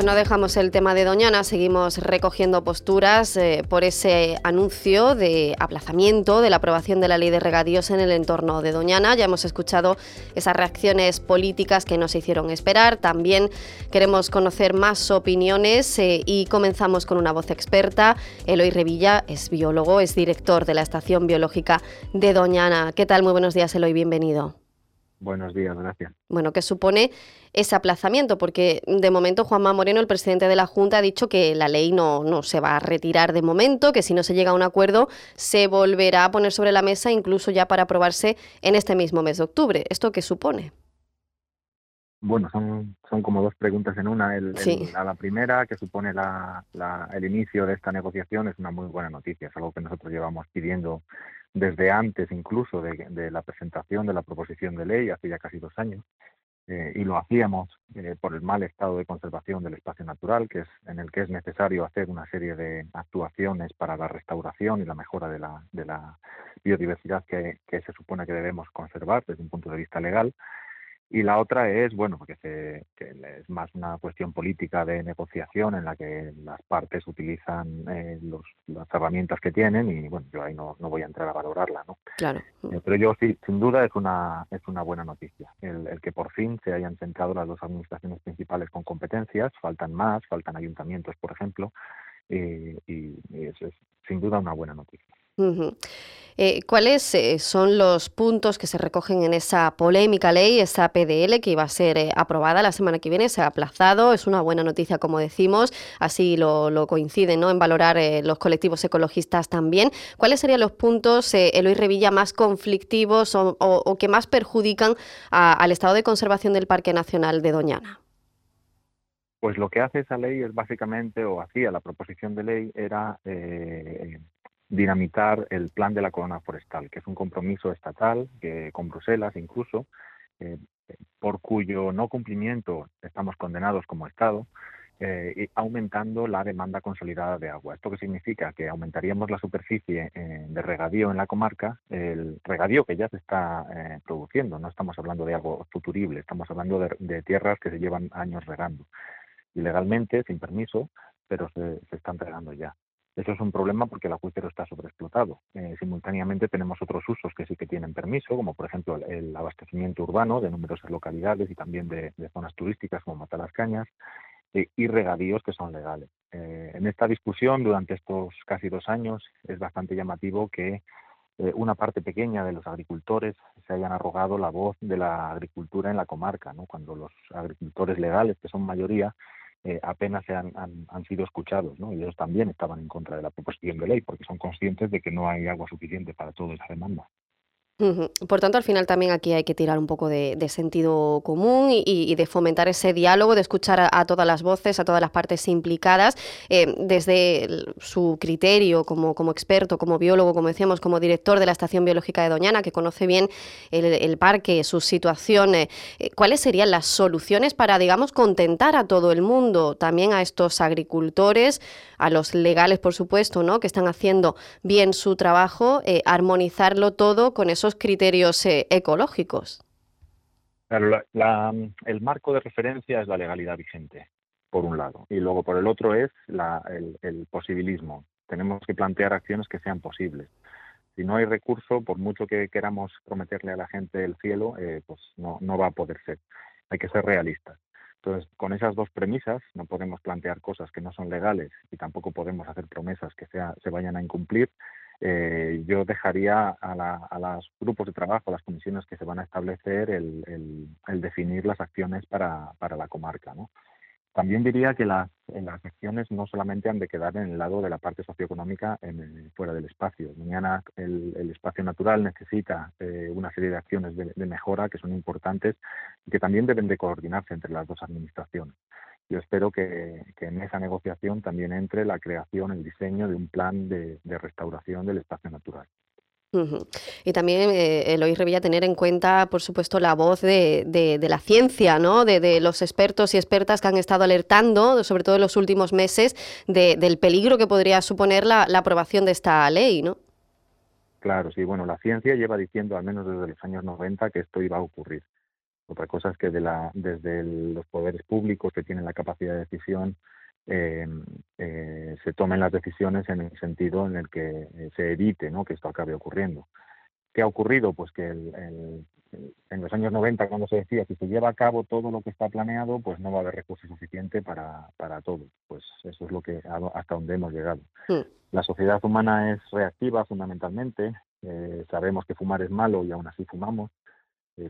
Dejamos el tema de Doñana, seguimos recogiendo posturas eh, por ese anuncio de aplazamiento de la aprobación de la ley de regadíos en el entorno de Doñana. Ya hemos escuchado esas reacciones políticas que nos hicieron esperar. También queremos conocer más opiniones eh, y comenzamos con una voz experta. Eloy Revilla es biólogo, es director de la Estación Biológica de Doñana. ¿Qué tal? Muy buenos días, Eloy, bienvenido. Buenos días, gracias. Bueno, ¿qué supone ese aplazamiento? Porque de momento Juanma Moreno, el presidente de la Junta, ha dicho que la ley no, no se va a retirar de momento, que si no se llega a un acuerdo se volverá a poner sobre la mesa incluso ya para aprobarse en este mismo mes de octubre. ¿Esto qué supone? Bueno, son, son como dos preguntas en una. El, a la primera, que supone la, el inicio de esta negociación, es una muy buena noticia. Es algo que nosotros llevamos pidiendo desde antes incluso de, la presentación de la proposición de ley, hace ya casi dos años, eh, y lo hacíamos eh, por el mal estado de conservación del espacio natural, que es en el que es necesario hacer una serie de actuaciones para la restauración y la mejora de la, de la biodiversidad que se supone que debemos conservar desde un punto de vista legal. Y la otra es, bueno, porque se, que es más una cuestión política de negociación en la que las partes utilizan eh, los, las herramientas que tienen y, bueno, yo ahí no, no voy a entrar a valorarla, ¿no? Claro. Eh, pero yo sí, sin duda es una, es una buena noticia el, el, que por fin se hayan sentado las dos administraciones principales con competencias, faltan más, faltan ayuntamientos, por ejemplo, eh, y, eso es sin duda una buena noticia. Eh, ¿Cuáles eh, son los puntos que se recogen en esa polémica ley, esa PDL que iba a ser eh, aprobada la semana que viene? Se ha aplazado, es una buena noticia, como decimos, así lo, coinciden ¿no? en valorar los colectivos ecologistas también. ¿Cuáles serían los puntos, Eloy Revilla, más conflictivos o, que más perjudican al estado de conservación del Parque Nacional de Doñana? Pues lo que hace esa ley es básicamente, o hacía la proposición de ley, era dinamitar el plan de la corona forestal, que es un compromiso estatal que, con Bruselas incluso, eh, por cuyo no cumplimiento estamos condenados como Estado, eh, aumentando la demanda consolidada de agua. ¿Esto qué significa? Que aumentaríamos la superficie eh, de regadío en la comarca, el regadío que ya se está produciendo, no estamos hablando de algo futurible, estamos hablando de, tierras que se llevan años regando, ilegalmente, sin permiso, pero se están regando ya. Eso es un problema porque el acuífero está sobreexplotado. Eh, simultáneamente tenemos otros usos que sí que tienen permiso, como por ejemplo el, abastecimiento urbano de numerosas localidades y también de, zonas turísticas como Matalascañas eh, y regadíos que son legales. Eh, en esta discusión durante estos casi dos años es bastante llamativo que una parte pequeña de los agricultores se hayan arrogado la voz de la agricultura en la comarca, ¿no? cuando los agricultores legales, que son mayoría, eh, apenas se han, han, sido escuchados, ¿no? Y ellos también estaban en contra de la proposición de ley porque son conscientes de que no hay agua suficiente para toda esa demanda. Por tanto, al final también aquí hay que tirar un poco de, sentido común y, de fomentar ese diálogo, de escuchar a, todas las voces, a todas las partes implicadas, eh, desde su criterio como, experto, como biólogo, como decíamos, como director de la Estación Biológica de Doñana, que conoce bien el, parque, su situación. Eh, ¿Cuáles serían las soluciones para, digamos, contentar a todo el mundo, también a estos agricultores, a los legales, por supuesto, ¿no? que están haciendo bien su trabajo, eh, armonizarlo todo con esos criterios eh, ecológicos? el marco de referencia es la legalidad vigente, por un lado, y luego por el otro es el, posibilismo. Tenemos que plantear acciones que sean posibles. Si no hay recurso, por mucho que queramos prometerle a la gente el cielo, eh, pues no, no va a poder ser. Hay que ser realistas. Entonces, con esas dos premisas, no podemos plantear cosas que no son legales y tampoco podemos hacer promesas que se vayan a incumplir. Eh, yo dejaría a, los grupos de trabajo, a las comisiones que se van a establecer, el, definir las acciones para, la comarca. También diría que las, las acciones no solamente han de quedar en el lado de la parte socioeconómica fuera del espacio. Mañana el, espacio natural necesita eh, una serie de acciones de, mejora que son importantes y que también deben de coordinarse entre las dos administraciones. Yo espero que, en esa negociación también entre la creación, el diseño de un plan de restauración del espacio natural. Y también, eh, Eloy Revilla, tener en cuenta, por supuesto, la voz de, de, la ciencia, ¿no? De, los expertos y expertas que han estado alertando, sobre todo en los últimos meses, del peligro que podría suponer la, aprobación de esta ley, ¿no? Claro, sí. Bueno, la ciencia lleva diciendo, al menos desde los años 90, que esto iba a ocurrir. Otra cosa es que de la, desde los poderes públicos que tienen la capacidad de decisión eh, eh, se tomen las decisiones en el sentido en el que eh, se evite ¿no? que esto acabe ocurriendo. ¿Qué ha ocurrido? Pues que en los años 90, cuando se decía que se lleva a cabo todo lo que está planeado, pues no va a haber recursos suficiente para, para todo. Pues eso es lo que hasta donde hemos llegado. La sociedad humana es reactiva fundamentalmente. Eh, sabemos que fumar es malo y aún así fumamos.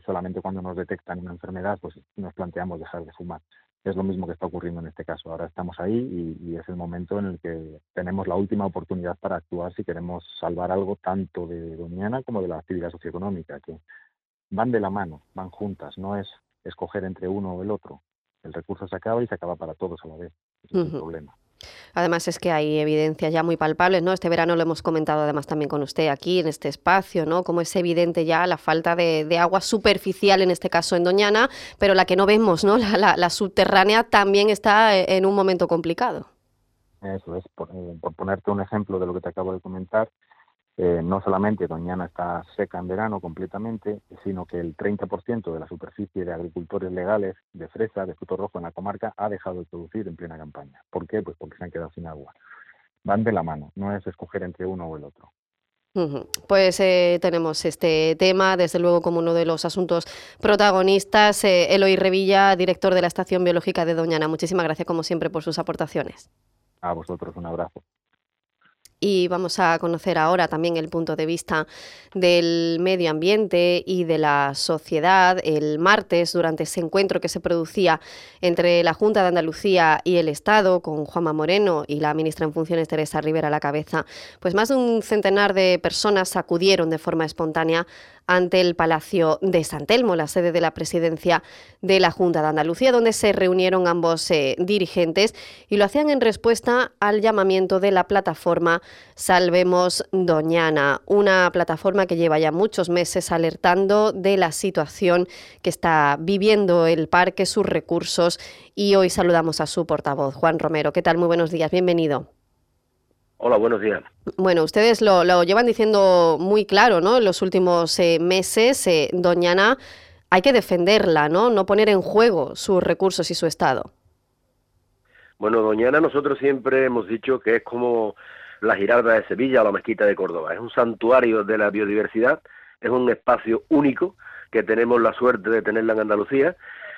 Solamente cuando nos detectan una enfermedad, pues nos planteamos dejar de fumar es lo mismo que está ocurriendo en este caso. Ahora estamos ahí y, es el momento en el que tenemos la última oportunidad para actuar si queremos salvar algo tanto de Doñana como de la actividad socioeconómica, que van de la mano, van juntas, no es escoger entre uno o el otro. El recurso se acaba y se acaba para todos a la vez. es el problema. Además es que hay evidencias ya muy palpables, ¿no? Este verano lo hemos comentado además también con usted aquí en este espacio, ¿no? Como es evidente ya la falta de, agua superficial, en este caso en Doñana, pero la que no vemos, ¿no? La, subterránea también está eh, en un momento complicado. Eso es, eh, por ponerte un ejemplo de lo que te acabo de comentar, eh, no solamente Doñana está seca en verano completamente, sino que el 30% de la superficie de agricultores legales de fresa, de fruto rojo en la comarca, ha dejado de producir en plena campaña. ¿Por qué? Pues porque se han quedado sin agua. Van de la mano, no es escoger entre uno o el otro. Pues eh, tenemos este tema, desde luego, como uno de los asuntos protagonistas. Eh, Eloy Revilla, director de la Estación Biológica de Doñana. Muchísimas gracias, como siempre, por sus aportaciones. A vosotros, un abrazo y vamos a conocer ahora también el punto de vista del medio ambiente y de la sociedad. El martes, durante ese encuentro que se producía entre la Junta de Andalucía y el Estado, con Juanma Moreno y la ministra en funciones Teresa Rivera a la cabeza, pues más de un centenar de personas acudieron de forma espontánea ante el Palacio de San Telmo, la sede de la presidencia de la Junta de Andalucía, donde se reunieron ambos eh, dirigentes y lo hacían en respuesta al llamamiento de la plataforma Salvemos Doñana, una plataforma que lleva ya muchos meses alertando de la situación que está viviendo el parque, sus recursos y hoy saludamos a su portavoz, Juan Romero. ¿Qué tal? Muy buenos días, bienvenido. Hola, buenos días. Bueno, ustedes lo, llevan diciendo muy claro, ¿no? En los últimos eh, meses, eh, Doñana, hay que defenderla, ¿no? No poner en juego sus recursos y su estado. Bueno, Doñana nosotros siempre hemos dicho que es como la Giralda de Sevilla o la Mezquita de Córdoba. Es un santuario de la biodiversidad, es un espacio único que tenemos la suerte de tenerla en Andalucía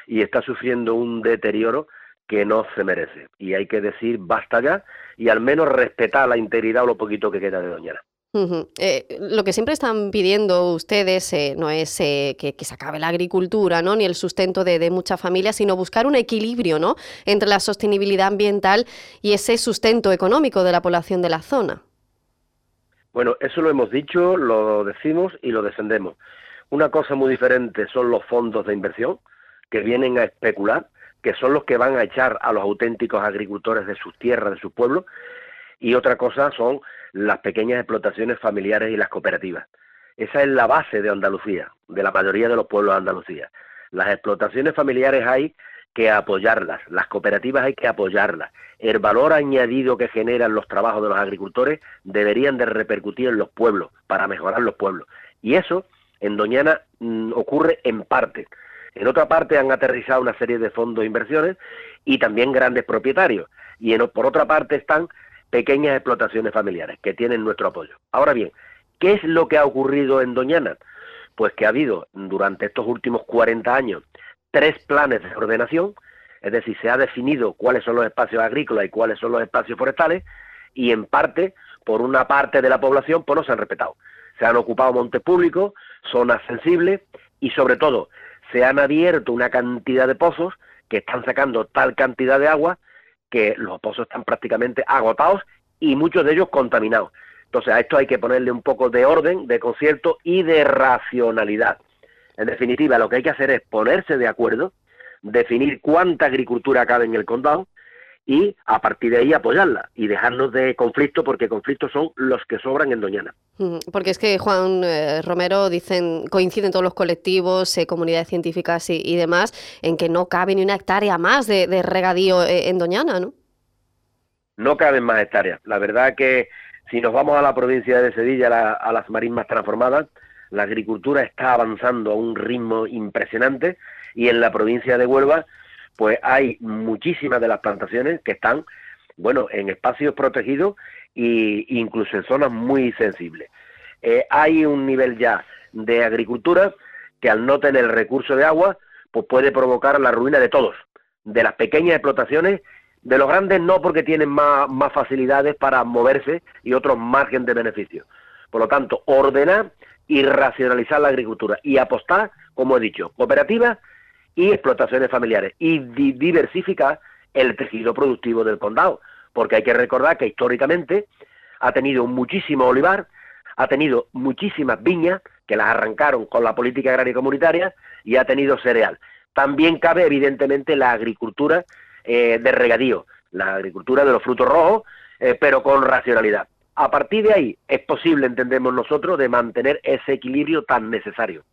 y está sufriendo un deterioro que no se merece. Y hay que decir basta ya y al menos respetar la integridad o lo poquito que queda de Doñana. Eh, lo que siempre están pidiendo ustedes eh, no es eh, que, se acabe la agricultura ¿no? ni el sustento de, muchas familias, sino buscar un equilibrio ¿no? entre la sostenibilidad ambiental y ese sustento económico de la población de la zona. Bueno, eso lo hemos dicho, lo decimos y lo defendemos. Una cosa muy diferente son los fondos de inversión que vienen a especular que son los que van a echar a los auténticos agricultores de sus tierras, de sus pueblos, y otra cosa son las pequeñas explotaciones familiares y las cooperativas. Esa es la base de Andalucía, de la mayoría de los pueblos de Andalucía. Las explotaciones familiares hay que apoyarlas, las cooperativas hay que apoyarlas. El valor añadido que generan los trabajos de los agricultores deberían de repercutir en los pueblos, para mejorar los pueblos. Y eso en Doñana mm, ocurre en parte. En otra parte han aterrizado una serie de fondos de inversiones y también grandes propietarios. Y por otra parte están pequeñas explotaciones familiares que tienen nuestro apoyo. Ahora bien, ¿qué es lo que ha ocurrido en Doñana? Pues que ha habido durante estos últimos 40 años tres planes de ordenación, es decir, se ha definido cuáles son los espacios agrícolas y cuáles son los espacios forestales, y en parte, por una parte de la población, pues no se han respetado. Se han ocupado montes públicos, zonas sensibles y sobre todo se han abierto una cantidad de pozos que están sacando tal cantidad de agua que los pozos están prácticamente agotados y muchos de ellos contaminados. Entonces a esto hay que ponerle un poco de orden, de concierto y de racionalidad. En definitiva, lo que hay que hacer es ponerse de acuerdo, definir cuánta agricultura cabe en el condado y a partir de ahí apoyarla y dejarnos de conflictos porque conflictos son los que sobran en Doñana. Mm, porque es que Juan eh, Romero dicen, coinciden todos los colectivos, eh, comunidades científicas y, demás, en que no cabe ni una hectárea más de, regadío eh, en Doñana, ¿no? No caben más hectáreas. La verdad que si nos vamos a la provincia de Sevilla, a las marismas transformadas, la agricultura está avanzando a un ritmo impresionante y en la provincia de Huelva pues hay muchísimas de las plantaciones que están, bueno, en espacios protegidos e incluso en zonas muy sensibles. Eh, hay un nivel ya de agricultura que al no tener recurso de agua, pues puede provocar la ruina de todos, de las pequeñas explotaciones, de los grandes no porque tienen más, más facilidades para moverse y otros margen de beneficio. Por lo tanto, ordenar y racionalizar la agricultura y apostar, como he dicho, cooperativas y explotaciones familiares y diversificar el tejido productivo del condado, porque hay que recordar que históricamente ha tenido muchísimo olivar, ha tenido muchísimas viñas que las arrancaron con la política agraria comunitaria y ha tenido cereal. También cabe evidentemente la agricultura eh, de regadío, la agricultura de los frutos rojos, eh, pero con racionalidad. A partir de ahí es posible, entendemos nosotros, de mantener ese equilibrio tan necesario.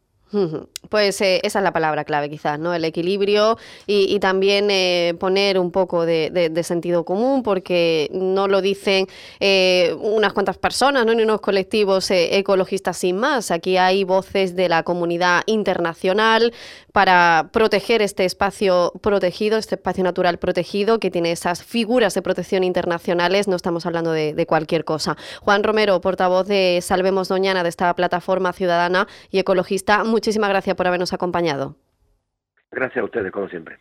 Pues eh, esa es la palabra clave quizás, ¿no? El equilibrio y, también eh, poner un poco de, sentido común porque no lo dicen eh, unas cuantas personas, ¿no? Ni unos colectivos ecologistas sin más. Aquí hay voces de la comunidad internacional para proteger este espacio protegido, este espacio natural protegido que tiene esas figuras de protección internacionales. No estamos hablando de cualquier cosa. Juan Romero, portavoz de Salvemos Doñana, de esta plataforma ciudadana y ecologista, muchísimas gracias por habernos acompañado. Gracias a ustedes, como siempre.